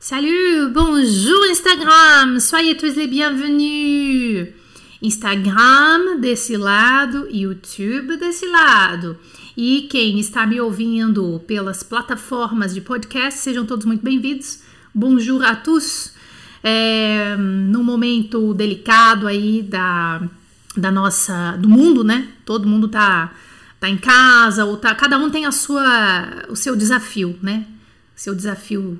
Salut, bonjour Instagram, soyez tous les bienvenus. Instagram desse lado, YouTube desse lado. E quem está me ouvindo pelas plataformas de podcast, sejam todos muito bem-vindos. Bonjour a tous. É, num momento delicado aí da, da nossa, do mundo, né? Todo mundo tá, tá em casa, ou tá, cada um tem a sua, o seu desafio, né? Seu desafio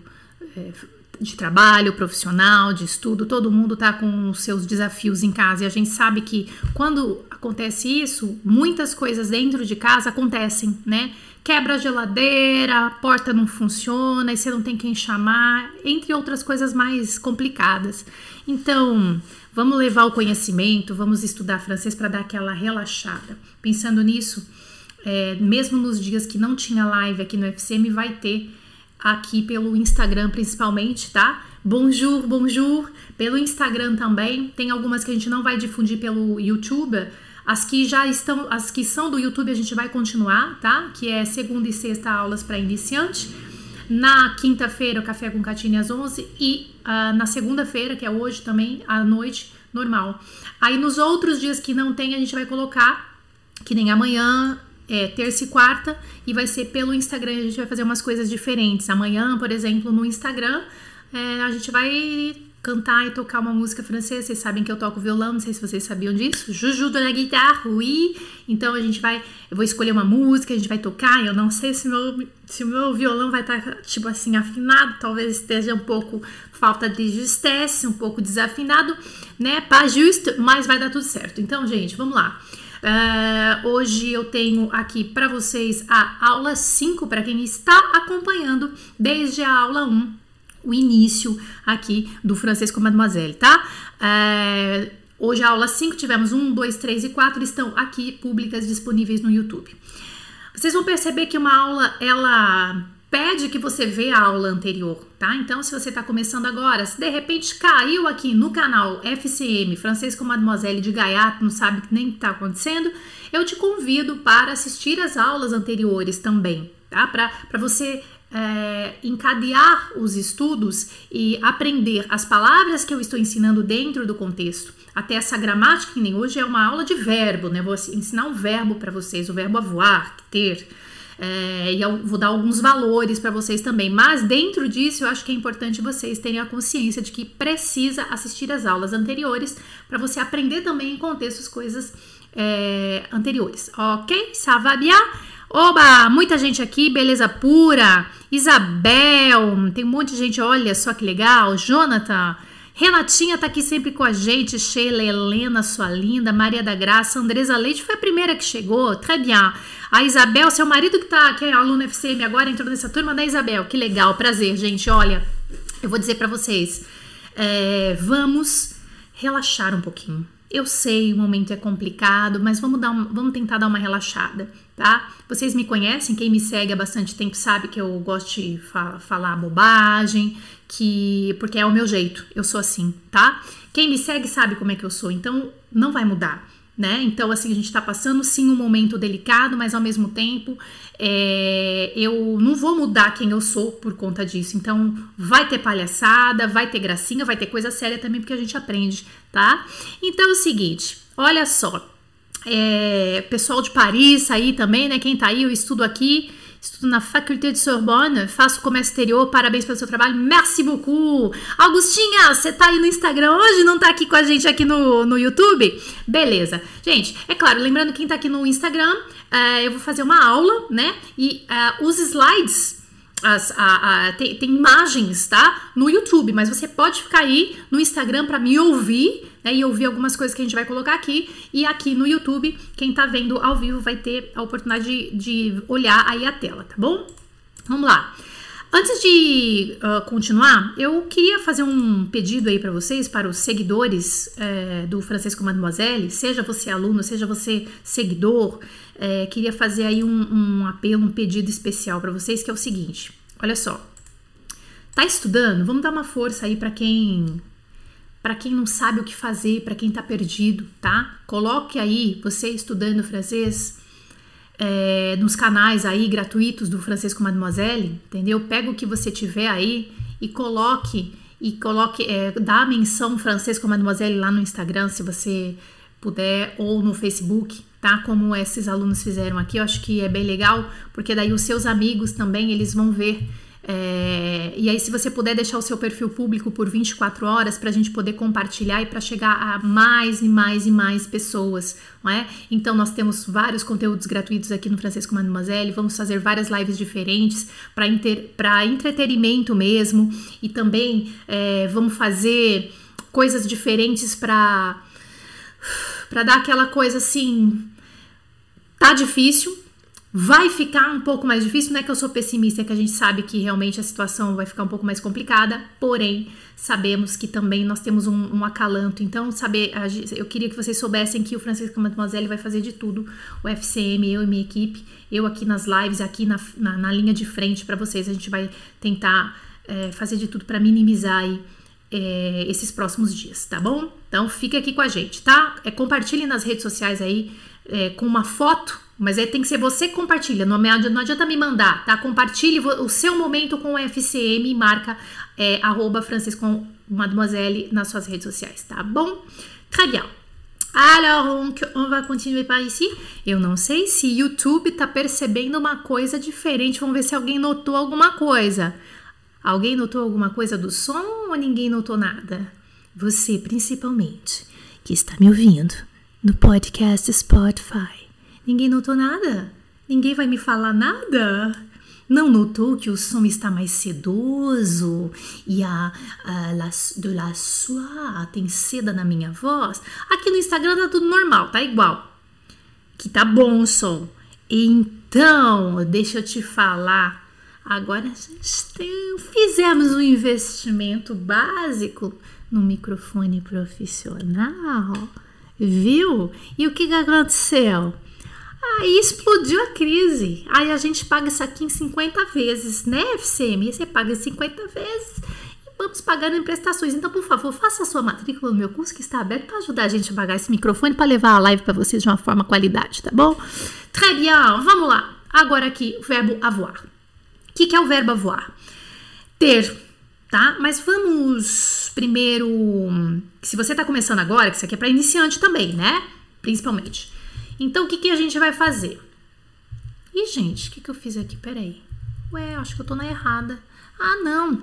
de trabalho, profissional, de estudo, todo mundo tá com os seus desafios em casa e a gente sabe que quando acontece isso, muitas coisas dentro de casa acontecem, né? Quebra a geladeira, a porta não funciona e você não tem quem chamar, entre outras coisas mais complicadas. Então, vamos levar o conhecimento, vamos estudar francês para dar aquela relaxada. Pensando nisso, é, mesmo nos dias que não tinha live aqui no FCM, vai ter aqui pelo Instagram principalmente, tá? Bonjour, bonjour, pelo Instagram também. Tem algumas que a gente não vai difundir pelo YouTube. As que já estão, as que são do YouTube a gente vai continuar, tá? Que é segunda e sexta aulas para iniciante. Na quinta-feira, o Café com Catine às 11 e uh, na segunda-feira, que é hoje também, à noite, normal. Aí nos outros dias que não tem, a gente vai colocar, que nem amanhã, é, terça e quarta e vai ser pelo Instagram. A gente vai fazer umas coisas diferentes. Amanhã, por exemplo, no Instagram, é, a gente vai cantar e tocar uma música francesa. Vocês sabem que eu toco violão, não sei se vocês sabiam disso. Juju na guitarra, oui. Então a gente vai, eu vou escolher uma música, a gente vai tocar. Eu não sei se, meu, se meu violão vai estar, tipo assim, afinado. Talvez esteja um pouco falta de justesse, um pouco desafinado, né? Pas juste, mas vai dar tudo certo. Então, gente, vamos lá. Uh, hoje eu tenho aqui para vocês a aula 5 para quem está acompanhando desde a aula 1, um, o início aqui do francês com Mademoiselle, tá? Uh, hoje a aula 5 tivemos 1, 2, 3 e 4 estão aqui públicas disponíveis no YouTube. Vocês vão perceber que uma aula ela pede que você vê a aula anterior, tá? Então, se você está começando agora, se de repente caiu aqui no canal FCM Francês com Mademoiselle de Gaiato, não sabe nem o que está acontecendo, eu te convido para assistir as aulas anteriores também, tá? Para você é, encadear os estudos e aprender as palavras que eu estou ensinando dentro do contexto. Até essa gramática, que nem hoje é uma aula de verbo, né? Vou ensinar um verbo para vocês, o verbo avoir, ter. É, e eu vou dar alguns valores para vocês também. Mas dentro disso, eu acho que é importante vocês terem a consciência de que precisa assistir as aulas anteriores para você aprender também em contextos coisas é, anteriores. Ok? Ça va bien? Oba! Muita gente aqui, beleza pura. Isabel, tem um monte de gente, olha só que legal. Jonathan. Renatinha tá aqui sempre com a gente, Sheila, Helena, sua linda, Maria da Graça, Andresa Leite foi a primeira que chegou, très bien. A Isabel, seu marido que tá, que é aluno FCM agora, entrou nessa turma da Isabel, que legal, prazer, gente, olha, eu vou dizer para vocês, é, vamos relaxar um pouquinho. Eu sei, o momento é complicado, mas vamos, dar um, vamos tentar dar uma relaxada, tá? Vocês me conhecem, quem me segue há bastante tempo sabe que eu gosto de fa falar bobagem, que porque é o meu jeito, eu sou assim, tá? Quem me segue sabe como é que eu sou, então não vai mudar né? Então, assim, a gente tá passando sim um momento delicado, mas ao mesmo tempo é, eu não vou mudar quem eu sou por conta disso. Então, vai ter palhaçada, vai ter gracinha, vai ter coisa séria também, porque a gente aprende, tá? Então é o seguinte, olha só. É, pessoal de Paris aí também, né? Quem tá aí, eu estudo aqui estudo na Faculdade de Sorbonne, faço comércio exterior, parabéns pelo seu trabalho, merci beaucoup. Augustinha, você tá aí no Instagram hoje, não tá aqui com a gente aqui no, no YouTube? Beleza. Gente, é claro, lembrando quem tá aqui no Instagram, uh, eu vou fazer uma aula, né? E uh, os slides as, a, a, tem, tem, imagens, tá? No YouTube, mas você pode ficar aí no Instagram para me ouvir né, e ouvir algumas coisas que a gente vai colocar aqui. E aqui no YouTube, quem tá vendo ao vivo vai ter a oportunidade de, de olhar aí a tela, tá bom? Vamos lá. Antes de uh, continuar, eu queria fazer um pedido aí para vocês, para os seguidores é, do Francisco Mademoiselle, seja você aluno, seja você seguidor, é, queria fazer aí um, um apelo, um pedido especial para vocês, que é o seguinte: olha só, tá estudando? Vamos dar uma força aí para quem para quem não sabe o que fazer, para quem tá perdido, tá? Coloque aí você estudando francês é, nos canais aí gratuitos do Francês com Mademoiselle, entendeu? Pega o que você tiver aí e coloque e coloque, é, dá a menção francês com Mademoiselle lá no Instagram, se você puder, ou no Facebook, tá? Como esses alunos fizeram aqui, eu acho que é bem legal, porque daí os seus amigos também, eles vão ver é, e aí, se você puder deixar o seu perfil público por 24 horas para a gente poder compartilhar e para chegar a mais e mais e mais pessoas, não é? Então, nós temos vários conteúdos gratuitos aqui no Francisco Mademoiselle, vamos fazer várias lives diferentes para entretenimento mesmo e também é, vamos fazer coisas diferentes para dar aquela coisa assim. Tá difícil, Vai ficar um pouco mais difícil, não é que eu sou pessimista, é que a gente sabe que realmente a situação vai ficar um pouco mais complicada, porém, sabemos que também nós temos um, um acalanto. Então, saber, eu queria que vocês soubessem que o Francisco Mademoiselle vai fazer de tudo, o FCM, eu e minha equipe, eu aqui nas lives, aqui na, na, na linha de frente para vocês, a gente vai tentar é, fazer de tudo para minimizar aí é, esses próximos dias, tá bom? Então fica aqui com a gente, tá? É, compartilhe nas redes sociais aí é, com uma foto mas aí tem que ser você que compartilha, não, não adianta me mandar, tá? Compartilhe o seu momento com o FCM e marca é, arroba Francisco Mademoiselle nas suas redes sociais, tá bom? Très bien. Alors, on, va continuer par ici. Eu não sei se YouTube tá percebendo uma coisa diferente. Vamos ver se alguém notou alguma coisa. Alguém notou alguma coisa do som ou ninguém notou nada? Você, principalmente, que está me ouvindo no podcast Spotify. Ninguém notou nada? Ninguém vai me falar nada? Não notou que o som está mais sedoso e a, a la, de la soie tem seda na minha voz? Aqui no Instagram tá tudo normal, tá igual. Que tá bom o som. Então, deixa eu te falar. Agora fizemos um investimento básico no microfone profissional, viu? E o que, aconteceu? Aí explodiu a crise. Aí a gente paga isso aqui em 50 vezes, né, FCM? Você paga em 50 vezes e vamos pagando em prestações. Então, por favor, faça a sua matrícula no meu curso que está aberto para ajudar a gente a pagar esse microfone para levar a live para vocês de uma forma qualidade, tá bom? Très bien, vamos lá. Agora aqui, o verbo avoir. O que, que é o verbo avoir? Ter, tá? Mas vamos primeiro. Se você está começando agora, que isso aqui é para iniciante também, né? Principalmente. Então, o que, que a gente vai fazer? Ih, gente, o que, que eu fiz aqui? Peraí. Ué, acho que eu tô na errada. Ah, não.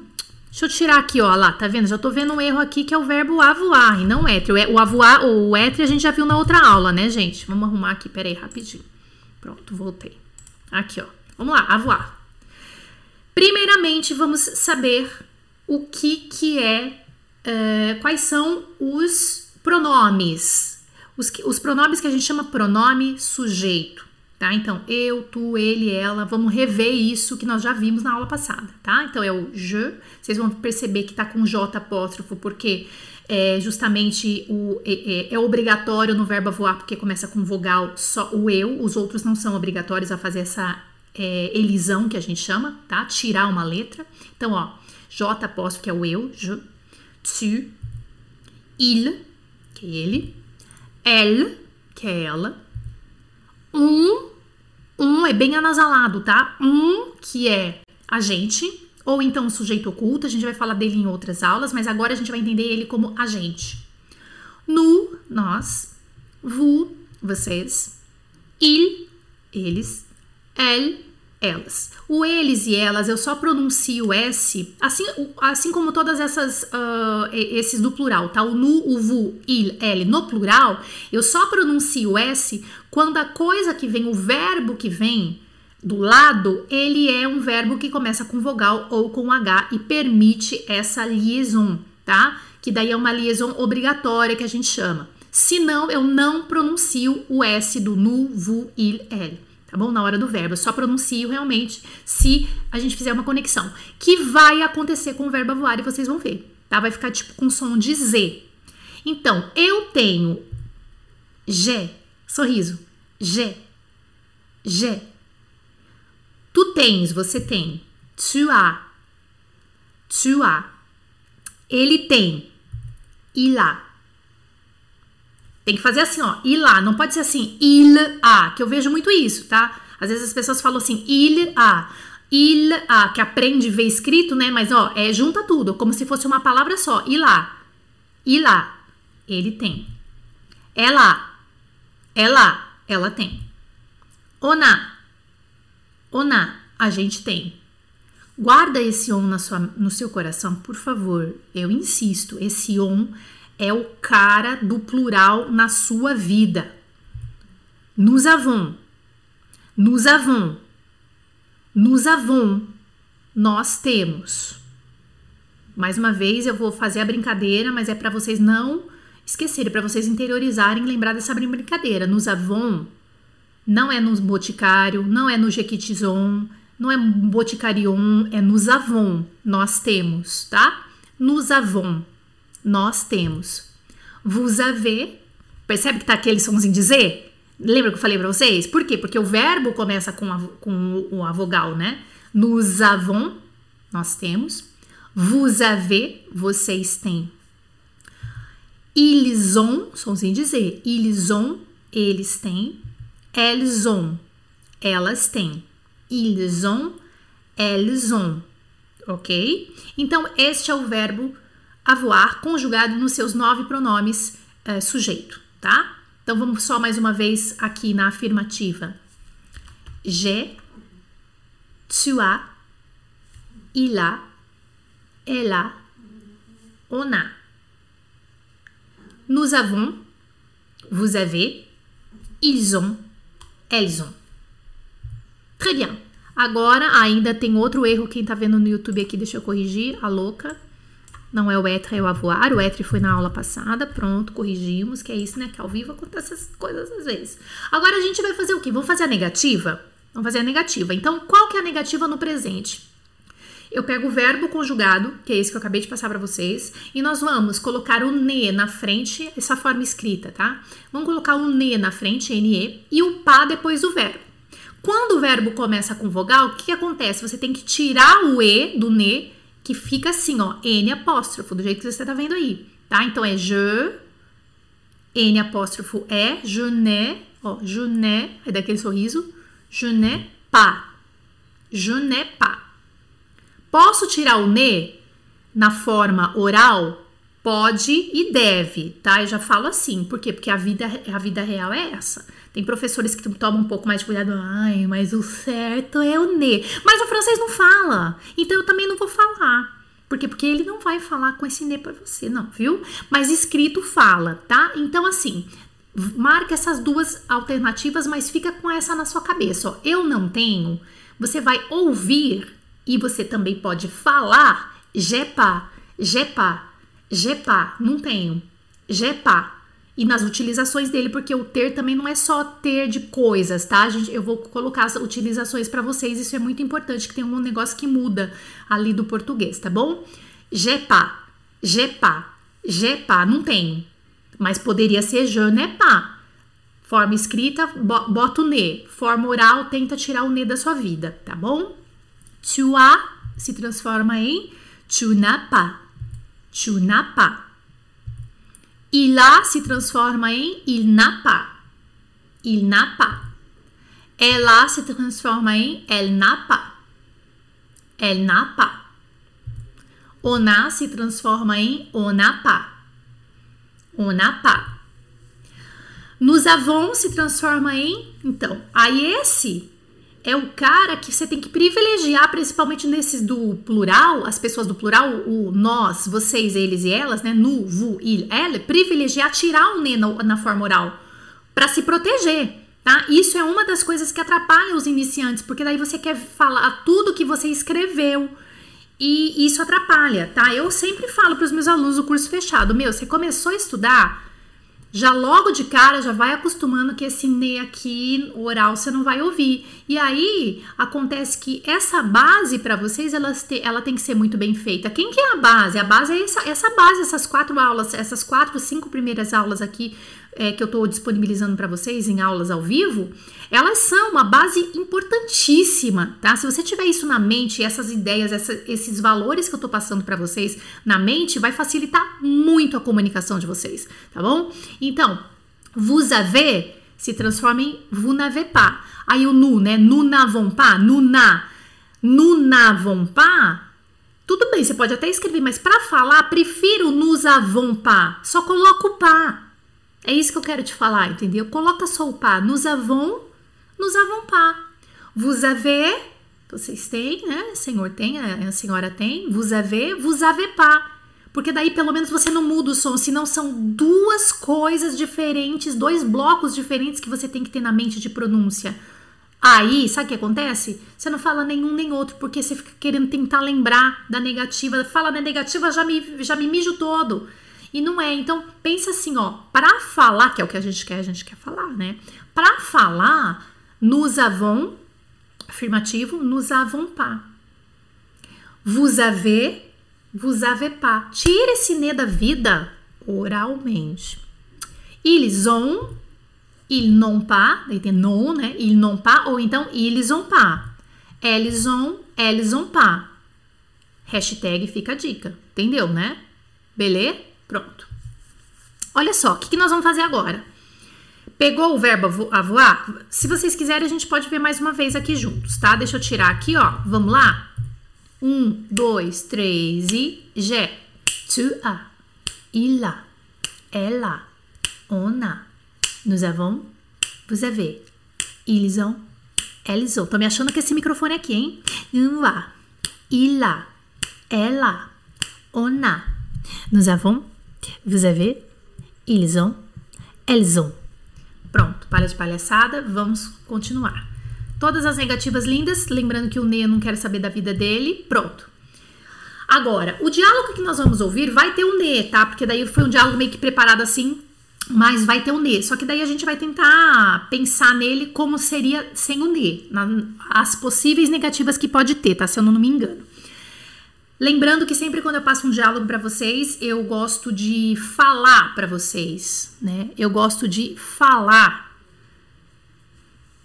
Deixa eu tirar aqui, ó, lá, tá vendo? Já tô vendo um erro aqui que é o verbo avoar e não étre. O avoar o étre a gente já viu na outra aula, né, gente? Vamos arrumar aqui, peraí, rapidinho. Pronto, voltei. Aqui, ó. Vamos lá, avoar. Primeiramente, vamos saber o que que é, é quais são os pronomes os, os pronomes que a gente chama pronome sujeito, tá? Então, eu, tu, ele, ela, vamos rever isso que nós já vimos na aula passada, tá? Então, é o je, vocês vão perceber que tá com J apóstrofo, porque é justamente o, é, é, é, obrigatório no verbo voar, porque começa com vogal só o eu, os outros não são obrigatórios a fazer essa é, elisão que a gente chama, tá? Tirar uma letra. Então, ó, J apóstrofo, que é o eu, je, tu, il, que é ele, elle, que é ela. Um, um é bem anasalado, tá? Um, que é a gente, ou então o sujeito oculto, a gente vai falar dele em outras aulas, mas agora a gente vai entender ele como agente. Nu, nós. Vous, vocês. Il, eles. Elle, elas. O eles e elas eu só pronuncio S, assim, assim como todas essas uh, esses do plural, tá? O nu, o vu, il, ele no plural, eu só pronuncio S quando a coisa que vem, o verbo que vem do lado, ele é um verbo que começa com vogal ou com H e permite essa liaison, tá? Que daí é uma liaison obrigatória que a gente chama. Senão, eu não pronuncio o S do nu, vu, il, ele tá bom? Na hora do verbo. Eu só pronuncio realmente se a gente fizer uma conexão. Que vai acontecer com o verbo voar e vocês vão ver, tá? Vai ficar tipo com som de Z. Então, eu tenho G, sorriso, G, G. Tu tens, você tem. Tu as, tu as. Ele tem. Il a. Tem que fazer assim, ó, ir lá. Não pode ser assim, il a, que eu vejo muito isso, tá? Às vezes as pessoas falam assim, il a. Il a, que aprende ver escrito, né? Mas ó, é junta tudo, como se fosse uma palavra só. Il a. Il a. Ele tem. Ela. Ela. Ela tem. Ona. Ona. A gente tem. Guarda esse on na sua, no seu coração, por favor. Eu insisto, esse on é o cara do plural na sua vida. Nous avons. Nous avons. Nous avons. Nós temos. Mais uma vez eu vou fazer a brincadeira, mas é para vocês não esquecerem, para vocês interiorizarem, lembrar dessa brincadeira. Nous avons não é no boticário, não é no jequitizon, não é boticarion, é nos avons. Nós temos, tá? Nos avons. Nós temos. Vous avez. Percebe que tá aquele somzinho Z? Lembra que eu falei para vocês? Por quê? Porque o verbo começa com a, com a vogal, né? Nous avons, nós temos. Vous avez, vocês têm. Ils ont, somzinho Z. Ils ont, eles têm. Elles ont, elas têm. Ils ont, elles ont. Ok? Então, este é o verbo avoir conjugado nos seus nove pronomes é, sujeito, tá? Então vamos só mais uma vez aqui na afirmativa. J'ai, tu as, il a, a, on a. Nous avons, vous avez, ils ont, elles ont. Très bien. Agora ainda tem outro erro, quem tá vendo no YouTube aqui, deixa eu corrigir, a louca. Não é o etre, é o avoar. O etre foi na aula passada. Pronto, corrigimos, que é isso, né? Que ao vivo acontece essas coisas às vezes. Agora a gente vai fazer o quê? Vamos fazer a negativa? Vamos fazer a negativa. Então, qual que é a negativa no presente? Eu pego o verbo conjugado, que é esse que eu acabei de passar para vocês, e nós vamos colocar o ne na frente, essa forma escrita, tá? Vamos colocar o ne na frente, ne, e o pá depois do verbo. Quando o verbo começa com vogal, o que acontece? Você tem que tirar o e do ne que fica assim, ó, N apóstrofo, do jeito que você tá vendo aí, tá? Então é je, N apóstrofo é, je ne, ó, je ne, é daquele sorriso, je ne pas, je ne pas. Posso tirar o ne na forma oral? Pode e deve, tá? Eu já falo assim, por quê? Porque a vida, a vida real é essa. Tem professores que tomam um pouco mais de cuidado. Ai, mas o certo é o ne. Mas o francês não fala. Então eu também não vou falar. Por quê? Porque ele não vai falar com esse ne para você, não, viu? Mas escrito fala, tá? Então, assim, marca essas duas alternativas, mas fica com essa na sua cabeça. Ó. Eu não tenho. Você vai ouvir e você também pode falar. Jepa, jepa, jepa. Não tenho. Jepa e nas utilizações dele, porque o ter também não é só ter de coisas, tá? Gente, eu vou colocar as utilizações para vocês, isso é muito importante, que tem um negócio que muda ali do português, tá bom? Jepa, jepa, jepa, não tem, mas poderia ser je. Forma escrita, bota o ne. Forma oral, tenta tirar o ne da sua vida, tá bom? Tu se transforma em tu. Tu n'as pas. Il a se transforma em il n'a pas. Il n'a pas. Ela se transforma em elle n'a pas. Elle n'a pas. On a se transforma em on n'a pas. On n'a pas. Nous avons se transforma em. Então, aí esse é o cara que você tem que privilegiar, principalmente nesses do plural, as pessoas do plural, o nós, vocês, eles e elas, né? Nu, vu, il, ela, privilegiar tirar o ne na, na forma oral para se proteger, tá? Isso é uma das coisas que atrapalha os iniciantes, porque daí você quer falar tudo que você escreveu e isso atrapalha, tá? Eu sempre falo para os meus alunos do curso fechado, meu, você começou a estudar, já logo de cara já vai acostumando que esse ne aqui oral você não vai ouvir. E aí acontece que essa base para vocês ela, ela tem que ser muito bem feita. Quem que é a base? A base é essa, essa base, essas quatro aulas, essas quatro, cinco primeiras aulas aqui é, que eu estou disponibilizando para vocês em aulas ao vivo, elas são uma base importantíssima, tá? Se você tiver isso na mente, essas ideias, essa, esses valores que eu estou passando para vocês na mente, vai facilitar muito a comunicação de vocês, tá bom? Então, vous avez se transforma em pas. Aí o nu, né? Nous n'avons pas, nous n'a. Nous n'avons pas, tudo bem, você pode até escrever, mas para falar, prefiro pas. Só coloca o pas. É isso que eu quero te falar, entendeu? Coloca só o pas. Nous avons, nous avons pas. Vous avez, vocês têm, né? O senhor tem, a senhora tem. Vous avez, vous avez pas. Porque daí pelo menos você não muda o som, senão são duas coisas diferentes, dois blocos diferentes que você tem que ter na mente de pronúncia. Aí, sabe o que acontece? Você não fala nenhum nem outro, porque você fica querendo tentar lembrar da negativa. Fala da negativa, já me, já me mijo todo. E não é. Então, pensa assim, ó. Para falar, que é o que a gente quer, a gente quer falar, né? Para falar, nous avons, afirmativo, nous avons pas. Vous avez, vous avez pas. Tira esse né da vida oralmente. Ils ont, ils n'ont pas, daí tem non, né? Ils n'ont pas, ou então ils ont pas. Elles ont, elles ont pas. Hashtag fica a dica, entendeu, né? Beleza? Pronto. Olha só, o que, que nós vamos fazer agora? Pegou o verbo a voar? Se vocês quiserem, a gente pode ver mais uma vez aqui juntos, tá? Deixa eu tirar aqui, ó. Vamos lá? Um, dois, três e je. Tu. Il a. Ela. On a. Nous avons. Vous avez. Ils ont. Elles ont. Tô me achando que esse microfone aqui, hein? Um a. Il a. Ela. On a. Nous avons. Vous avez. Ils ont. Elles ont. Pronto, palha de palhaçada, vamos continuar. Todas as negativas lindas, lembrando que o Ney não quer saber da vida dele, pronto. Agora, o diálogo que nós vamos ouvir vai ter o Nê, tá? Porque daí foi um diálogo meio que preparado assim, mas vai ter o Nê. Só que daí a gente vai tentar pensar nele como seria sem o Nê, as possíveis negativas que pode ter, tá? Se eu não me engano. Lembrando que sempre quando eu passo um diálogo para vocês, eu gosto de falar para vocês, né? Eu gosto de falar,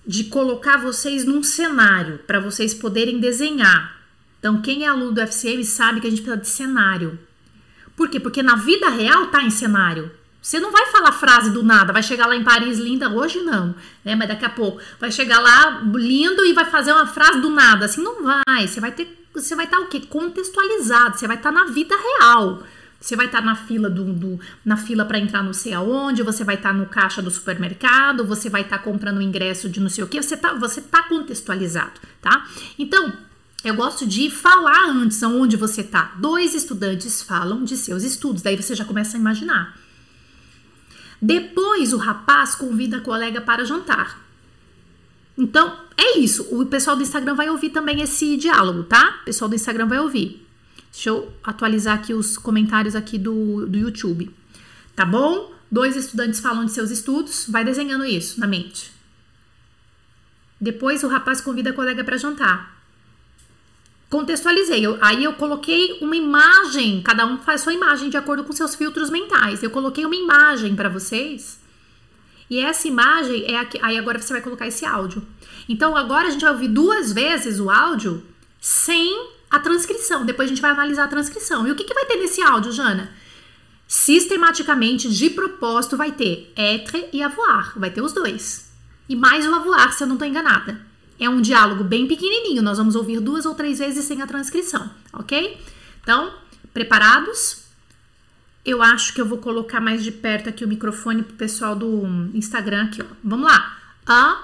de colocar vocês num cenário para vocês poderem desenhar. Então, quem é aluno do FCM sabe que a gente precisa de cenário. Por quê? Porque na vida real tá em cenário. Você não vai falar frase do nada, vai chegar lá em Paris linda, hoje não, né? Mas daqui a pouco vai chegar lá lindo e vai fazer uma frase do nada, assim não vai. Você vai ter você vai estar tá, o quê? Contextualizado, você vai estar tá na vida real. Você vai estar tá na fila do, do na fila para entrar não sei aonde, você vai estar tá no caixa do supermercado, você vai estar tá comprando o ingresso de não sei o que, você tá, você tá contextualizado, tá? Então, eu gosto de falar antes aonde você tá. Dois estudantes falam de seus estudos, daí você já começa a imaginar. Depois o rapaz convida a colega para jantar. Então, é isso. O pessoal do Instagram vai ouvir também esse diálogo, tá? O pessoal do Instagram vai ouvir. Deixa eu atualizar aqui os comentários aqui do, do YouTube. Tá bom? Dois estudantes falam de seus estudos. Vai desenhando isso na mente. Depois o rapaz convida a colega para jantar. Contextualizei. Eu, aí eu coloquei uma imagem. Cada um faz sua imagem de acordo com seus filtros mentais. Eu coloquei uma imagem para vocês e essa imagem é aqui. Aí agora você vai colocar esse áudio. Então agora a gente vai ouvir duas vezes o áudio sem a transcrição. Depois a gente vai analisar a transcrição. E o que, que vai ter nesse áudio, Jana? Sistematicamente, de propósito, vai ter être e avoir. Vai ter os dois. E mais o avoir, se eu não estou enganada. É um diálogo bem pequenininho. Nós vamos ouvir duas ou três vezes sem a transcrição, ok? Então, preparados? Eu acho que eu vou colocar mais de perto aqui o microfone pro pessoal do Instagram aqui, ó. Vamos lá. Un,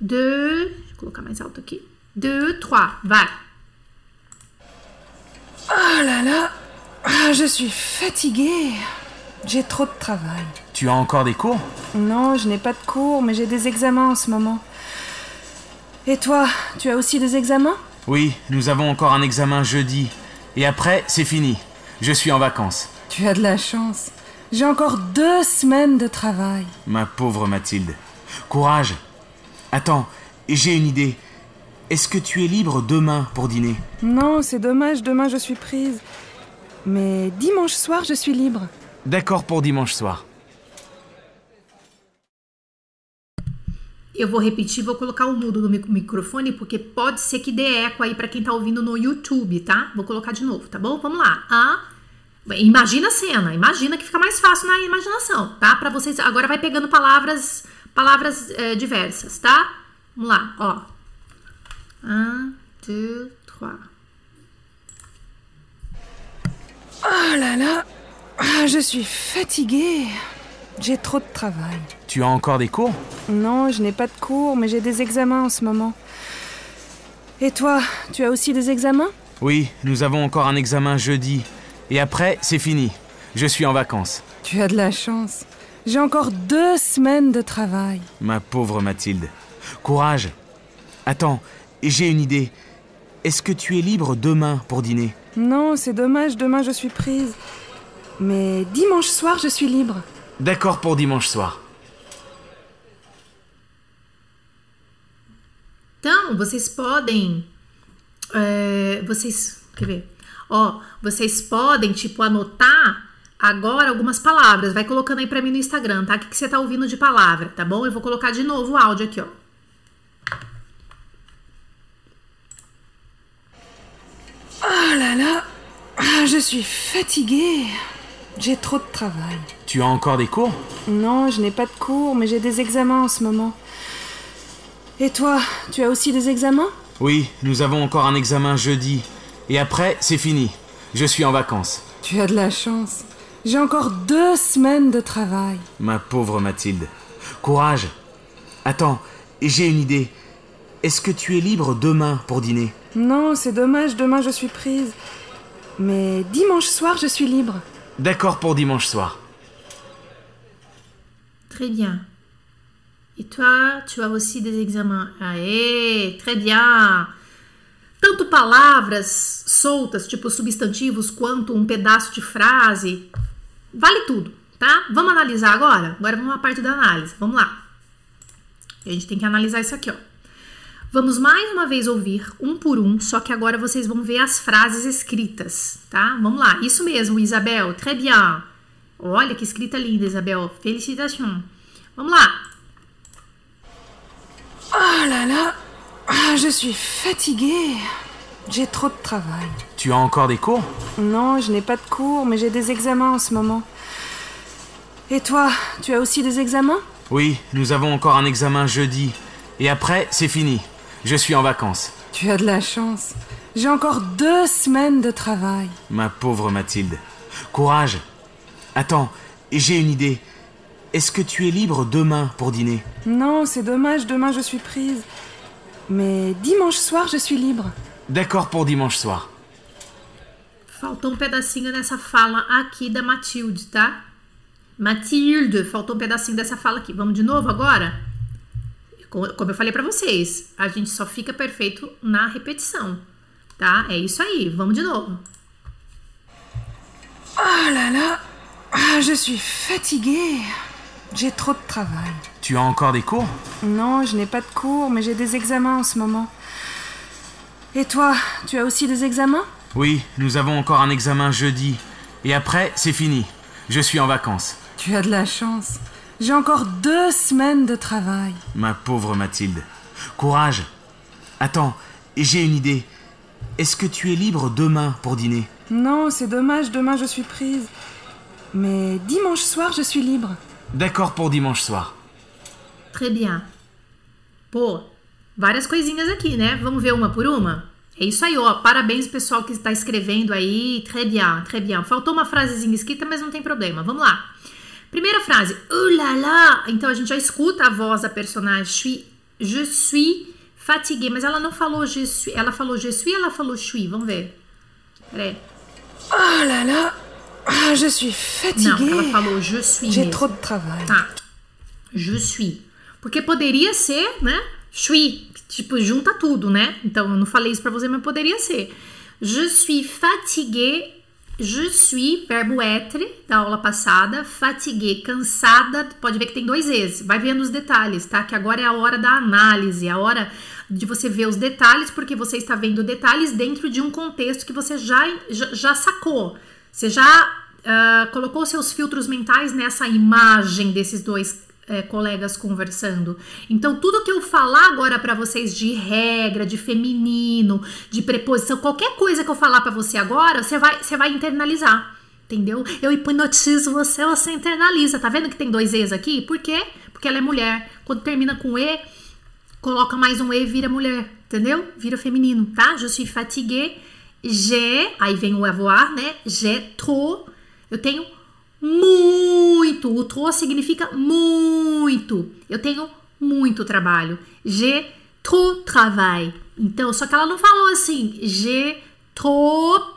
deux, deixa eu colocar mais alto aqui. Deux, trois, vai. Oh là là, ah, je suis fatiguée. J'ai trop de travail. Tu as encore des cours Non, je n'ai pas de cours, mais j'ai des examens en ce moment. Et toi, tu as aussi des examens? Oui, nous avons encore un examen jeudi. Et après, c'est fini. Je suis en vacances. Tu as de la chance. J'ai encore deux semaines de travail. Ma pauvre Mathilde. Courage. Attends, j'ai une idée. Est-ce que tu es libre demain pour dîner? Non, c'est dommage, demain je suis prise. Mais dimanche soir, je suis libre. D'accord pour dimanche soir. Eu vou repetir, vou colocar o mudo no microfone, porque pode ser que dê eco aí para quem tá ouvindo no YouTube, tá? Vou colocar de novo, tá bom? Vamos lá. A Imagina a cena, imagina que fica mais fácil na imaginação, tá? Para vocês, agora vai pegando palavras, palavras é, diversas, tá? Vamos lá, ó. Un, deux, trois. Oh là là, Ah, je suis fatiguée. J'ai trop de travail. Tu as encore des cours? Non, je n'ai pas de cours, mais j'ai des examens en ce moment. Et toi, tu as aussi des examens? Oui, nous avons encore un examen jeudi. Et après, c'est fini. Je suis en vacances. Tu as de la chance. J'ai encore deux semaines de travail. Ma pauvre Mathilde. Courage. Attends, j'ai une idée. Est-ce que tu es libre demain pour dîner? Non, c'est dommage, demain je suis prise. Mais dimanche soir, je suis libre. D'accord pour dimanche soir. Então, vocês podem. é, vocês. Quer ver? Ó, vocês podem, tipo, anotar agora algumas palavras. Vai colocando aí pra mim no Instagram, tá? O que, que você tá ouvindo de palavra, tá bom? Eu vou colocar de novo o áudio aqui, ó. Oh là là, Ah, je suis fatiguée. J'ai trop de travail. Tu as encore des cours? Non, je n'ai pas de cours, mais j'ai des examens en ce moment. Et toi, tu as aussi des examens? Oui, nous avons encore un examen jeudi. Et après, c'est fini. Je suis en vacances. Tu as de la chance. J'ai encore deux semaines de travail. Ma pauvre Mathilde. Courage. Attends, j'ai une idée. Est-ce que tu es libre demain pour dîner? Non, c'est dommage, demain je suis prise. Mais dimanche soir, je suis libre. D'accord pour dimanche soir. Très bien. Et toi, tu as aussi des examens. Aê, très bien. Tanto palavras soltas, tipo substantivos, quanto um pedaço de frase. Vale tudo, tá? Vamos analisar agora? Agora vamos à parte da análise. Vamos lá. A gente tem que analisar isso aqui, ó. Vamos mais uma vez ouvir um por um, só que agora vocês vão ver as frases escritas, tá? Vamos lá. Isso mesmo, Isabel. Très bien. Olha que escrita linda, Isabel. Felicitations. Vamos lá. Oh là là, Ah, je suis fatiguée. J'ai trop de travail. Tu as encore des cours? Non, je n'ai pas de cours, mais j'ai des examens en ce moment. Et toi, tu as aussi des examens? Oui, nous avons encore un examen jeudi. Et après, c'est fini. Je suis en vacances. Tu as de la chance. J'ai encore deux semaines de travail. Ma pauvre Mathilde. Courage. Attends, j'ai une idée. Est-ce que tu es libre demain pour dîner? Non, c'est dommage, demain je suis prise. Mais dimanche soir, je suis libre. D'accord pour dimanche soir. Faltou um pedacinho dessa fala aqui da Matilde, tá? Matilde, faltou um pedacinho dessa fala aqui. Vamos de novo agora? Co- Como eu falei pra vocês, a gente só fica perfeito na repetição, tá? É isso aí, vamos de novo. Oh là là, Ah, je suis fatiguée. J'ai trop de travail. Tu as encore des cours? Non, je n'ai pas de cours, mais j'ai des examens en ce moment. Et toi, tu as aussi des examens? Oui, nous avons encore un examen jeudi. Et après, c'est fini. Je suis en vacances. Tu as de la chance. J'ai encore deux semaines de travail. Ma pauvre Mathilde. Courage. Attends, j'ai une idée. Est-ce que tu es libre demain pour dîner? Non, c'est dommage, demain je suis prise. Mais dimanche soir, je suis libre. D'accord pour dimanche soir. Très bien. Pô, várias coisinhas aqui, né? Vamos ver uma por uma? É isso aí, ó. Parabéns, pessoal que está escrevendo aí. Très bien, très bien. Faltou uma frasezinha escrita, mas não tem problema. Vamos lá. Primeira frase. Uh lá. Então a gente já escuta a voz da personagem. Je suis, je suis fatiguée. Mas ela não falou je suis. Ela falou je suis ela falou suis? Vamos ver. Peraí. Oh là là, Ah, je suis Não, fatiguée. ela falou je suis J'ai trop de travail. Tá. Je suis. Porque poderia ser, né? Suis. Tipo, junta tudo, né? Então, eu não falei isso pra você, mas poderia ser. Je suis fatiguée. Je suis, verbo être, da aula passada. Fatiguée, cansada. Pode ver que tem dois Es. Vai vendo os detalhes, tá? Que agora é a hora da análise, a hora de você ver os detalhes, porque você está vendo detalhes dentro de um contexto que você já, já, já sacou. Você já ah, colocou seus filtros mentais nessa imagem desses dois eh, colegas conversando. Então, tudo que eu falar agora pra vocês de regra, de feminino, de preposição, qualquer coisa que eu falar pra você agora, você vai, você vai internalizar. Entendeu? Eu hipnotizo você, você internaliza. Tá vendo que tem dois E's aqui? Por quê? Porque ela é mulher. Quando termina com E, coloca mais um E e vira mulher. entendeu? Vira feminino, tá? Je suis fatiguée. J'ai, aí vem o avoir, né? J'ai trop. Eu tenho muito. O trop significa muito. Eu tenho muito trabalho. J'ai trop travail. Então, só que ela não falou assim, j'ai trop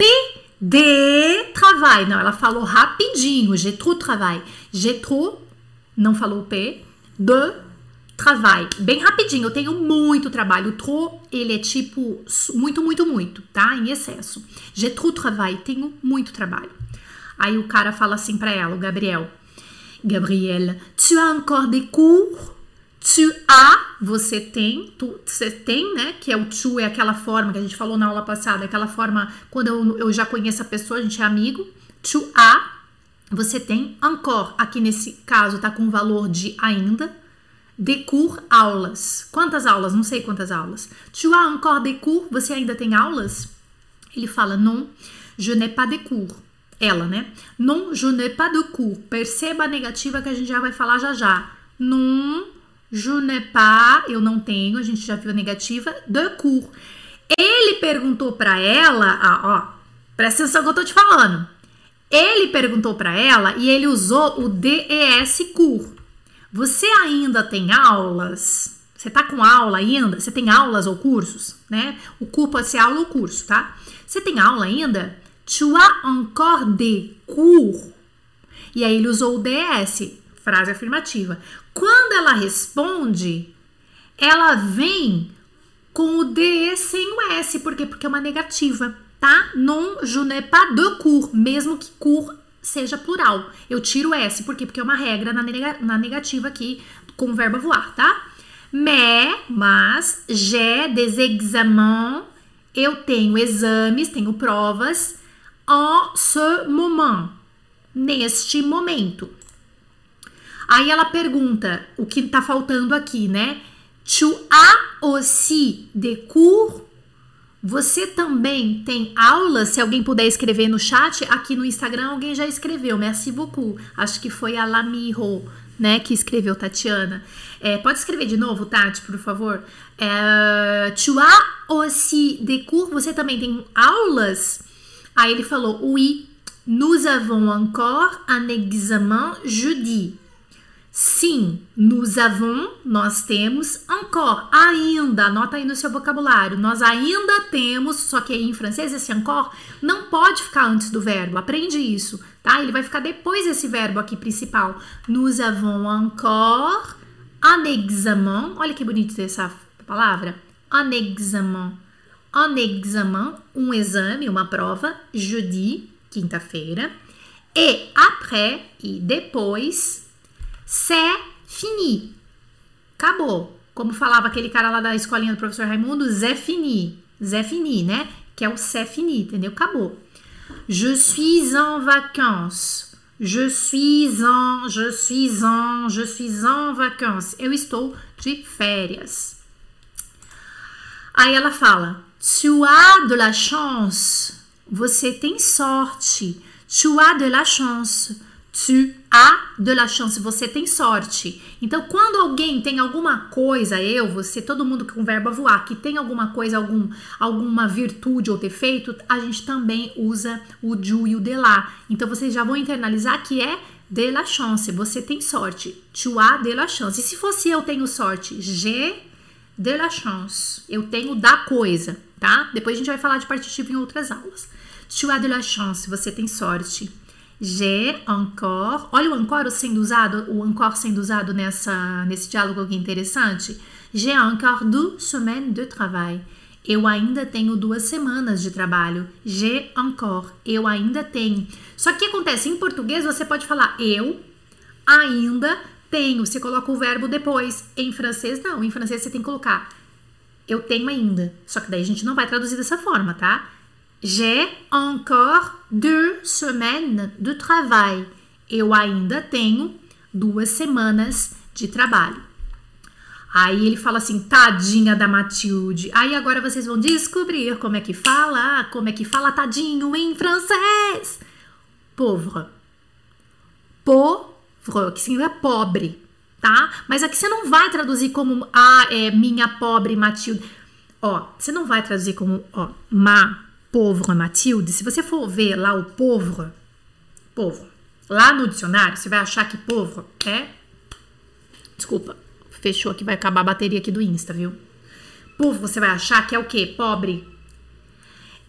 de travail. Não, ela falou rapidinho, j'ai trop travail. J'ai trop, não falou P, de travail. Bem rapidinho, eu tenho muito trabalho. O trop, ele é tipo muito, muito, muito, tá? Em excesso. J'ai trop travail, tenho muito trabalho. Aí o cara fala assim pra ela, o Gabriel. Gabriel, tu as encore des cours? Tu as, você tem, tu, você tem, né? Que é o tu, é aquela forma que a gente falou na aula passada, aquela forma quando eu, eu já conheço a pessoa, a gente é amigo. Tu as, você tem. Encore, aqui nesse caso tá com valor de ainda. De cours, aulas. Quantas aulas? Não sei quantas aulas. Tu as encore des cours? Você ainda tem aulas? Ele fala, non, je n'ai pas de cours. Ela, né? Non, je n'ai pas de cours. Perceba a negativa que a gente já vai falar já já. Non, je n'ai pas, eu não tenho, a gente já viu a negativa, de cours. Ele perguntou para ela, ah, ó, presta atenção que eu tô te falando. Ele perguntou para ela e ele usou o DES cours. Você ainda tem aulas? Você tá com aula ainda? Você tem aulas ou cursos, né? O curso pode ser aula ou curso, tá? Você tem aula ainda? Tu as encore des cours? E aí ele usou o DS, frase afirmativa. Quando ela responde, ela vem com o DE sem o S, por quê? Porque é uma negativa, tá? Non, je n'ai pas de cours, mesmo que cours seja plural. Eu tiro o S, por quê? Porque é uma regra na, na negativa aqui com o verbo voar, tá? Mais, mas, j'ai des examens, eu tenho exames, tenho provas, en ce moment, neste momento. Aí ela pergunta o que tá faltando aqui, né? Tu as aussi des cours? Você também tem aulas? Se alguém puder escrever no chat, aqui no Instagram alguém já escreveu. Merci beaucoup. Acho que foi a Lamiro, né, que escreveu Tatiana. É, pode escrever de novo, Tati, por favor. É, tu as aussi des cours? Você também tem aulas? Aí ele falou: Oui, nous avons encore un examen jeudi. Sim, nous avons, nós temos, encore, ainda, anota aí no seu vocabulário, nós ainda temos, só que em francês esse encore não pode ficar antes do verbo, aprende isso, tá? Ele vai ficar depois desse verbo aqui principal. Nous avons encore un examen, olha que bonito essa palavra, un examen, un examen, um exame, uma prova, jeudi, quinta-feira, e après, e depois, c'est fini. Acabou. Como falava aquele cara lá da escolinha do professor Raimundo, Zé fini. Zé fini, né? Que é o c'est fini, entendeu? Acabou. Je suis en vacances. Je suis en, je suis en, je suis en vacances. Eu estou de férias. Aí ela fala: Tu as de la chance. Você tem sorte. Tu as de la chance. Tu as de la chance, você tem sorte. Então, quando alguém tem alguma coisa, eu, você, todo mundo com verbo voar, que tem alguma coisa, algum, alguma virtude ou defeito, a gente também usa o du e o de lá. Então, vocês já vão internalizar que é de la chance, você tem sorte. Tu as de la chance. E se fosse eu tenho sorte? J'ai de la chance. Eu tenho da coisa, tá? Depois a gente vai falar de partitivo em outras aulas. Tu as de la chance, você tem sorte. J'ai encore. Olha o encore sendo usado, o encore sendo usado nessa, nesse diálogo aqui interessante. J'ai encore deux semaines de travail. Eu ainda tenho duas semanas de trabalho. J'ai encore. Eu ainda tenho. Só que acontece? Em português você pode falar eu ainda tenho. Você coloca o verbo depois. Em francês, não. Em francês você tem que colocar eu tenho ainda. Só que daí a gente não vai traduzir dessa forma, tá? J'ai encore deux semaines de travail. Eu ainda tenho duas semanas de trabalho. Aí ele fala assim, tadinha da Matilde. Aí agora vocês vão descobrir como é que fala, como é que fala tadinho em francês. Pauvre. Pauvre, que significa pobre, tá? Mas aqui você não vai traduzir como, ah, é minha pobre Matilde. ó, você não vai traduzir como, ó, ma pauvre Mathilde. Se você for ver lá o pauvre, pauvre, lá no dicionário, você vai achar que pauvre é. Desculpa, fechou aqui, vai acabar a bateria aqui do Insta, viu? Pauvre, você vai achar que é o quê? Pobre.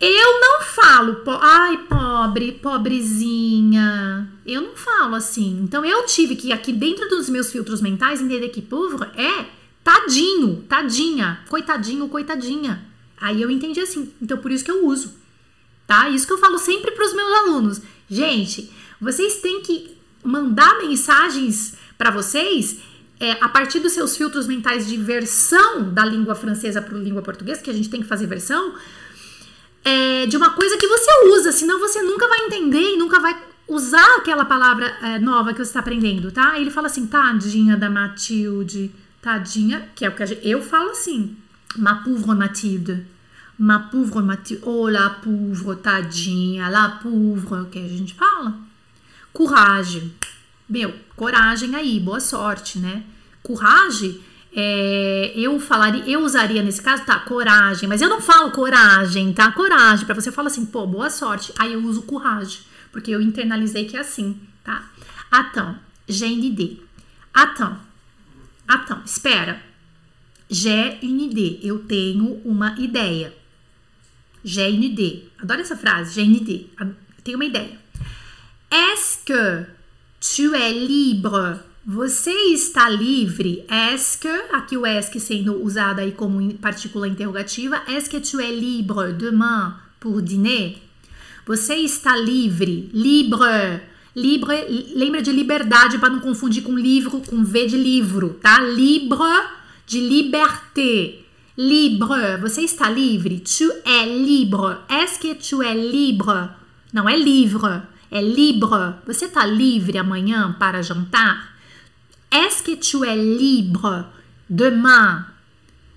Eu não falo, po ai, pobre, pobrezinha. Eu não falo assim. Então eu tive que, aqui dentro dos meus filtros mentais, entender que pauvre é tadinho, tadinha, coitadinho, coitadinha. Aí eu entendi assim. Então por isso que eu uso. Tá? Isso que eu falo sempre para os meus alunos. Gente, vocês têm que mandar mensagens para vocês é, a partir dos seus filtros mentais de versão da língua francesa para a língua portuguesa, que a gente tem que fazer versão, é, de uma coisa que você usa, senão você nunca vai entender e nunca vai usar aquela palavra é, nova que você está aprendendo, tá? Ele fala assim, tadinha da Matilde, tadinha, que é o que gente, eu falo assim, ma pauvre Matilde, ma pauvre Matilde, oh la pauvre, tadinha, la pauvre, que a gente fala. Coragem, meu, coragem aí, boa sorte, né? Coragem, é, eu falaria, eu usaria nesse caso, tá, coragem, mas eu não falo coragem, tá? Coragem, para você falar assim, pô, boa sorte. Aí eu uso coragem, porque eu internalizei que é assim, tá? Une idée. Attends, attends, espera. Idée, eu tenho uma ideia. Idée. Adoro essa frase, idée. Eu tenho uma ideia. Est-ce que tu es libre? Você está livre? Est-ce que, aqui o est sendo usado aí como partícula interrogativa, est-ce que tu es libre demain pour dîner? Você está livre? Libre. Libre, lembra de liberdade para não confundir com livro, com V de livro, tá? Libre de liberté. Libre, você está livre? Tu es libre. Est-ce que tu es libre? Não é livre, é libre. Você está livre amanhã para jantar? Est-ce que tu es libre demain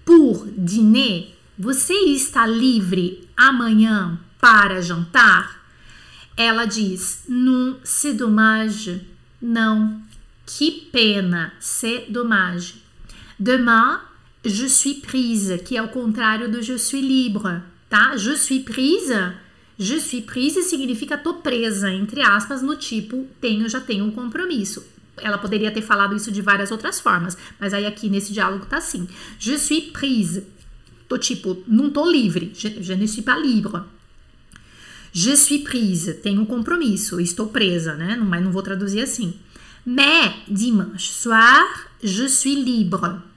pour dîner? Você está livre amanhã para jantar? Ela diz: Non, c'est dommage. Não, que pena, c'est dommage. Demain, je suis prise, que é o contrário do je suis libre, tá? Je suis prise. Je suis prise significa tô presa, entre aspas, no tipo tenho, já tenho um compromisso. Ela poderia ter falado isso de várias outras formas, mas aí aqui nesse diálogo tá assim. Je suis prise. Tô tipo, não tô livre. Je, je ne suis pas libre. Je suis prise. Tenho um compromisso. Estou presa, né? Mas não vou traduzir assim. Mais dimanche soir, je suis libre.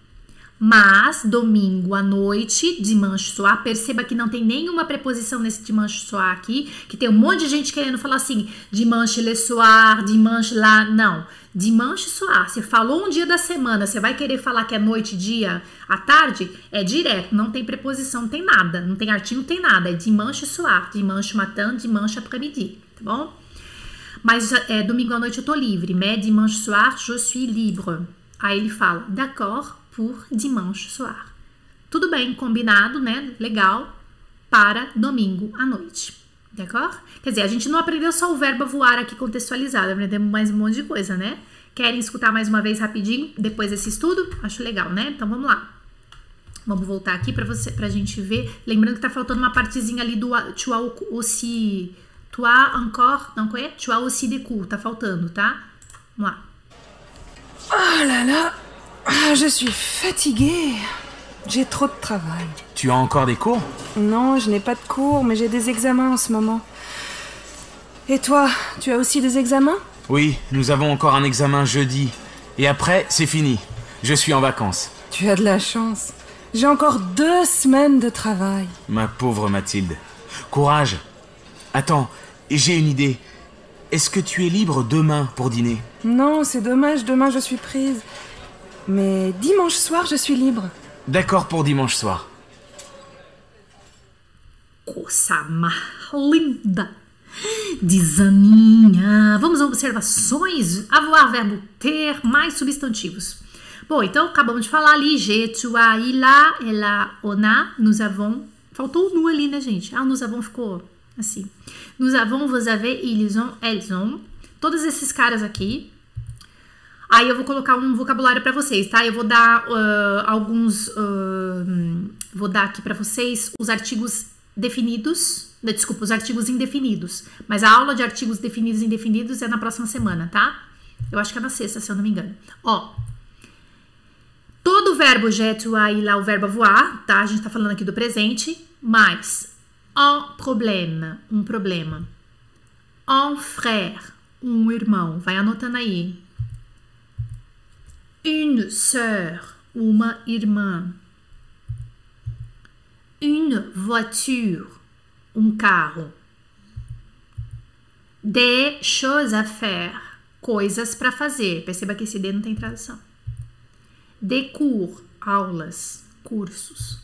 Mas domingo à noite, dimanche soir, perceba que não tem nenhuma preposição nesse dimanche soir aqui, que tem um monte de gente querendo falar assim, dimanche le soir, dimanche lá, não. Dimanche soir, você falou um dia da semana, você vai querer falar que é noite, dia, à tarde, é direto, não tem preposição, não tem nada, não tem artigo, não tem nada, é dimanche soir, dimanche matin, dimanche après-midi, tá bom? Mas é, domingo à noite eu tô livre, mais dimanche soir, je suis libre. Aí ele fala, d'accord, pour dimanche soir. Tudo bem, combinado, né? Legal, para domingo à noite. D'accord? Quer dizer, a gente não aprendeu só o verbo voar aqui contextualizado, aprendemos mais um monte de coisa, né? Querem escutar mais uma vez rapidinho depois desse estudo? Acho legal, né? Então vamos lá. Vamos voltar aqui para você, pra gente ver. Lembrando que tá faltando uma partezinha ali do tu aussi, tu encore, não é? Tu as aussi des cours, tá faltando, tá? Vamos lá. Oh là là Ah, Je suis fatiguée. J'ai trop de travail. Tu as encore des cours? Non, je n'ai pas de cours, mais j'ai des examens en ce moment. Et toi, tu as aussi des examens? Oui, nous avons encore un examen jeudi. Et après, c'est fini. Je suis en vacances. Tu as de la chance. J'ai encore deux semaines de travail. Ma pauvre Mathilde. Courage. Attends, j'ai une idée. Est-ce que tu es libre demain pour dîner? Non, c'est dommage, demain je suis prise. Mais dimanche soir, je suis libre. D'accord pour dimanche soir. Mais linda. Desaninha. Vamos a observações. Avoir, verbo ter, mais substantivos. Bom, então acabamos de falar ali. Je, tu, a, il, a, ela, on a. Nous avons. Faltou o nu ali, né, gente? Ah, nous avons ficou assim. Nous avons, vous avez, ils ont, elles ont. Todos esses caras aqui. Aí eu vou colocar um vocabulário para vocês, tá? Eu vou dar uh, alguns. Uh, vou dar aqui para vocês os artigos definidos. Desculpa, os artigos indefinidos. Mas a aula de artigos definidos e indefinidos é na próxima semana, tá? Eu acho que é na sexta, se eu não me engano. Ó. Todo o verbo je, tu, a, lá, o verbo voar, tá? A gente tá falando aqui do presente. Mais un problème, um problema. Un frère, um irmão. Vai anotando aí. Une sœur, uma irmã. Une voiture, um carro. Des choses à faire, coisas para fazer. Perceba que esse D não tem tradução. Des cours, aulas, cursos.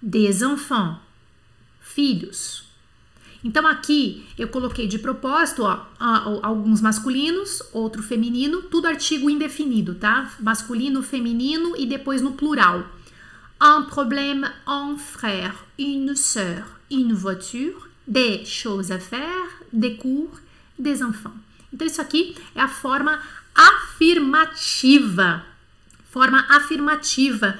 Des enfants, filhos. Então aqui eu coloquei de propósito ó, alguns masculinos, outro feminino, tudo artigo indefinido, tá? Masculino, feminino e depois no plural. Un problème, un frère, une sœur, une voiture, des choses à faire, des cours, des enfants. Então isso aqui é a forma afirmativa. Forma afirmativa.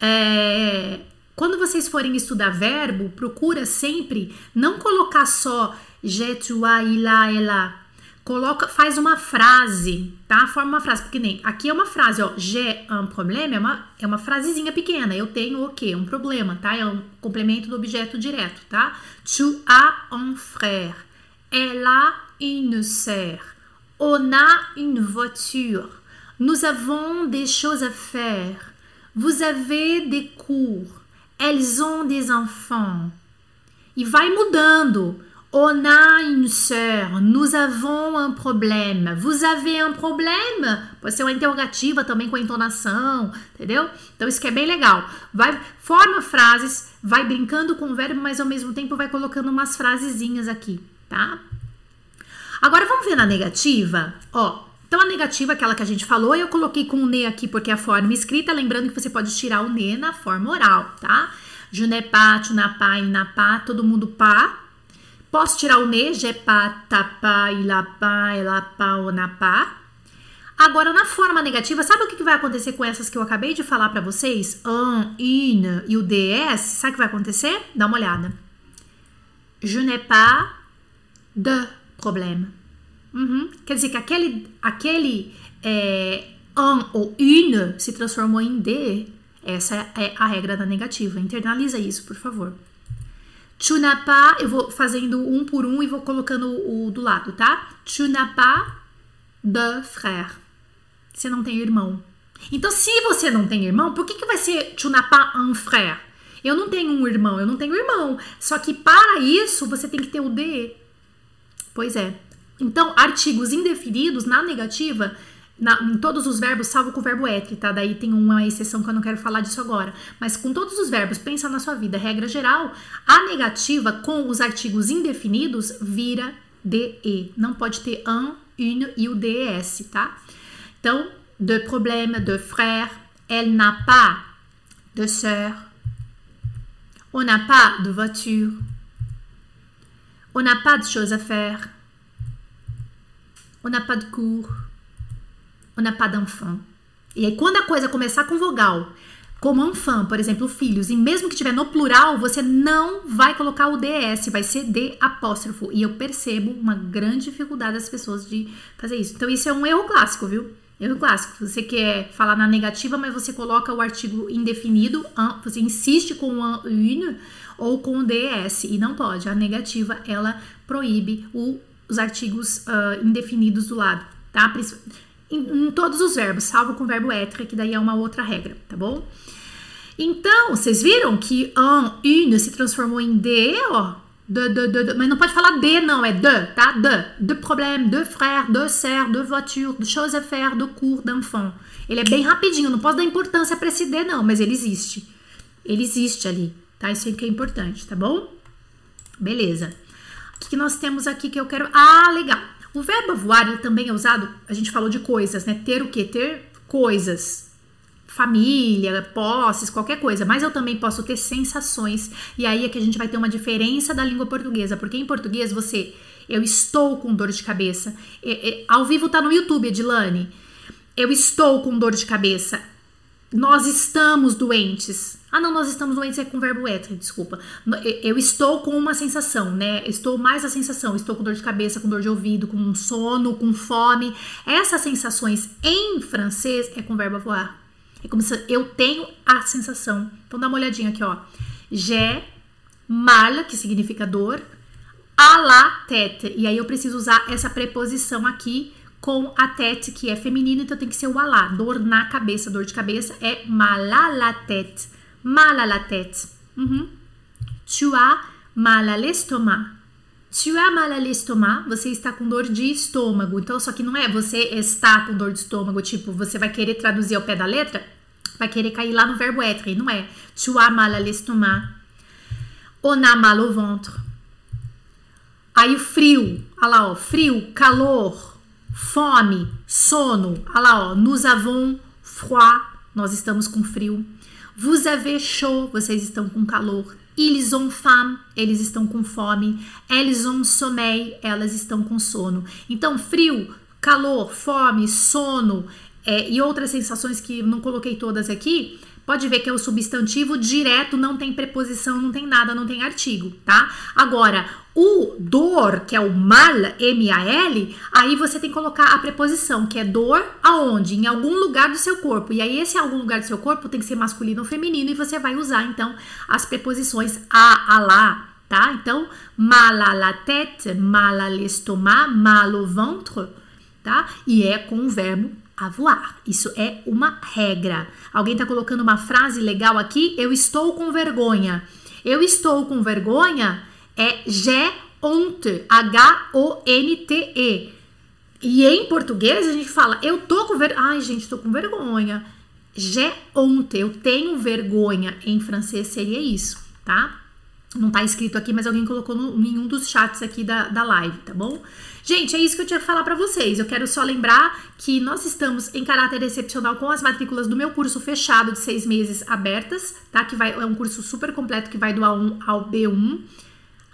É, quando vocês forem estudar verbo, procura sempre não colocar só je, tu, a, ilá, ela. Coloca, faz uma frase, tá? Forma uma frase, porque nem aqui é uma frase, ó. J'ai un problème é uma, é uma frasezinha pequena. Eu tenho o quê? Um problema, tá? É um complemento do objeto direto, tá? Tu as un frère. Elle a une sœur. On a une voiture. Nous avons des choses à faire. Vous avez des cours. Elles ont des enfants. E vai mudando. On a une sœur. Nous avons un problème. Vous avez un problème? Pode ser uma interrogativa também com a entonação, entendeu? Então isso que é bem legal. Vai forma frases, vai brincando com o verbo, mas ao mesmo tempo vai colocando umas frasezinhas aqui, tá? Agora vamos ver na negativa, ó. Então a negativa, aquela que a gente falou, eu coloquei com o ne aqui porque é a forma escrita, lembrando que você pode tirar o ne na forma oral, tá? Je n'ai pas, tu n'as pas, il n'a pas, todo mundo pá. Posso tirar o ne, j'ai pas, t'as pas, il a pas, ela pas, on n'a pas. Agora, na forma negativa, sabe o que vai acontecer com essas que eu acabei de falar para vocês? Un, une e o DS. Sabe o que vai acontecer? Dá uma olhada. Je n'ai pas de problème. Uhum. Quer dizer que aquele, aquele é, ou une se transformou em de. Essa é a regra da negativa. Internaliza isso, por favor. Tu n'as pas, eu vou fazendo um por um e vou colocando o do lado, tá? Tu n'as pas de frère. Você não tem irmão. Então, se você não tem irmão, por que, que vai ser tu n'as pas un frère? Eu não tenho um irmão, eu não tenho irmão. Só que para isso você tem que ter o de. Pois é, então, artigos indefinidos na negativa, na, em todos os verbos, salvo com o verbo être, tá? Daí tem uma exceção que eu não quero falar disso agora. Mas com todos os verbos, pensa na sua vida. Regra geral, a negativa com os artigos indefinidos vira de. Não pode ter un, une e o des, tá? Então, de problème, de frère, elle n'a pas de sœur, on n'a pas de voiture, on n'a pas de choses à faire. On n'a pas de cours. On n'a pas d'enfant. E aí, quando a coisa começar com vogal, como enfant, por exemplo, filhos, e mesmo que tiver no plural, você não vai colocar o DS, vai ser D apóstrofo. E eu percebo uma grande dificuldade das pessoas de fazer isso. Então, isso é um erro clássico, viu? Erro clássico. Você quer falar na negativa, mas você coloca o artigo indefinido, você insiste com o une ou com o DS, e não pode. A negativa, ela proíbe o os artigos uh, indefinidos do lado, tá? Em, em, todos os verbos, salvo com o verbo être, que daí é uma outra regra, tá bom? Então, vocês viram que un, une se transformou em de, ó. De, de, de, de, mas não pode falar de, não, é de, tá? De. De problème, de frère, de sœur, de voiture, de choses à faire, de cours, d'enfant. Ele é bem rapidinho, não posso dar importância para esse de, não, mas ele existe. Ele existe ali, tá? Isso aí que é importante, tá bom? Beleza que nós temos aqui que eu quero. Ah, legal. O verbo voar ele também é usado. A gente falou de coisas, né? Ter o que? Ter coisas. Família, posses, qualquer coisa. Mas eu também posso ter sensações. E aí é que a gente vai ter uma diferença da língua portuguesa. Porque em português você. Eu estou com dor de cabeça. É, é, ao vivo tá no YouTube, Edilane. eu estou com dor de cabeça. Nós estamos doentes. Ah, não, nós estamos doentes é com verbo être, desculpa. Eu estou com uma sensação, né? Estou mais a sensação. Estou com dor de cabeça, com dor de ouvido, com sono, com fome. Essas sensações em francês é com verbo avoir. É como se eu tenho a sensação. Então dá uma olhadinha aqui, ó. J'ai mal, que significa dor, à la tête. E aí eu preciso usar essa preposição aqui com a tête, que é feminino, então tem que ser o alá. Dor na cabeça, dor de cabeça é mal à la tête. Mal à la tête. Uhum. Tu as mal à l'estomac. Tu as mal à l'estomac, você está com dor de estômago. Então, só que não é você está com dor de estômago, tipo, você vai querer traduzir ao pé da letra, vai querer cair lá no verbo être, não é? Tu as mal à l'estomac. On a mal au ventre. Aí o frio, olha lá, ó, frio, calor, fome, sono. Olha lá, ó. Nous avons froid, nós estamos com frio. Vous avez chaud, vocês estão com calor. Ils ont faim, eles estão com fome. Elles ont sommeil, elas estão com sono. Então, frio, calor, fome, sono é, e outras sensações que não coloquei todas aqui Pode ver que é o substantivo direto, não tem preposição, não tem nada, não tem artigo, tá? Agora, o dor, que é o mal, M-A-L, aí você tem que colocar a preposição, que é dor aonde? Em algum lugar do seu corpo. E aí, esse algum lugar do seu corpo tem que ser masculino ou feminino, e você vai usar, então, as preposições a, a lá, tá? Então, mal à la tête, mal à l'estomac, mal au ventre, tá? E é com o verbo avoir. Isso é uma regra. Alguém está colocando uma frase legal aqui? Eu estou com vergonha. Eu estou com vergonha é j'ai honte, H-O-N-T-E. E em português a gente fala, eu tô com vergonha. Ai, gente, tô com vergonha. J'ai honte, eu tenho vergonha. Em francês seria isso, tá? Não tá escrito aqui, mas alguém colocou no, em um dos chats aqui da, da live, tá bom? Gente, é isso que eu tinha que falar para vocês. Eu quero só lembrar que nós estamos em caráter excepcional com as matrículas do meu curso fechado de seis meses abertas, tá? Que vai, é um curso super completo que vai do A1 ao B1.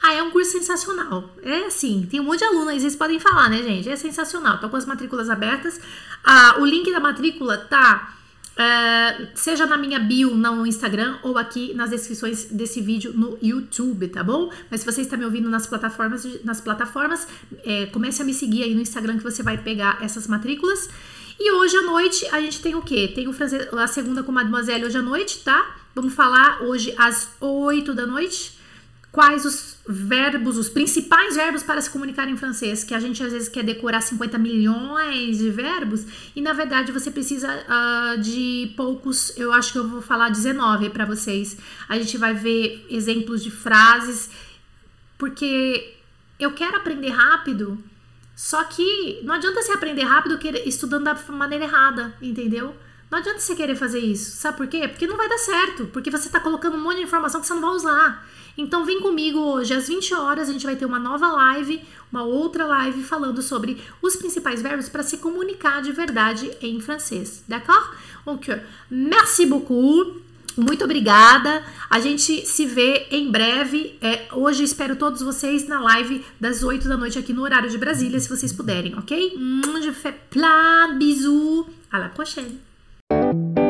Ah, é um curso sensacional. É assim, tem um monte de alunos vocês podem falar, né, gente? É sensacional. Tô com as matrículas abertas. Ah, o link da matrícula tá Uh, seja na minha bio no Instagram ou aqui nas descrições desse vídeo no YouTube, tá bom? Mas se você está me ouvindo nas plataformas, nas plataformas, é, comece a me seguir aí no Instagram que você vai pegar essas matrículas. E hoje à noite a gente tem o quê? Tem o francês, a segunda com Mademoiselle hoje à noite, tá? Vamos falar hoje às 8 da noite quais os verbos, os principais verbos para se comunicar em francês, que a gente às vezes quer decorar 50 milhões de verbos e na verdade você precisa uh, de poucos, eu acho que eu vou falar 19 para vocês. A gente vai ver exemplos de frases, porque eu quero aprender rápido, só que não adianta você aprender rápido estudando da maneira errada, entendeu? Não adianta você querer fazer isso. Sabe por quê? Porque não vai dar certo. Porque você está colocando um monte de informação que você não vai usar. Então vem comigo hoje às 20 horas, a gente vai ter uma nova live, uma outra live falando sobre os principais verbos para se comunicar de verdade em francês. D'accord? Donc, merci beaucoup. Muito obrigada. A gente se vê em breve. É, hoje espero todos vocês na live das 8 da noite aqui no horário de Brasília, se vocês puderem, ok? Je fais plein bisous. À la prochaine. Música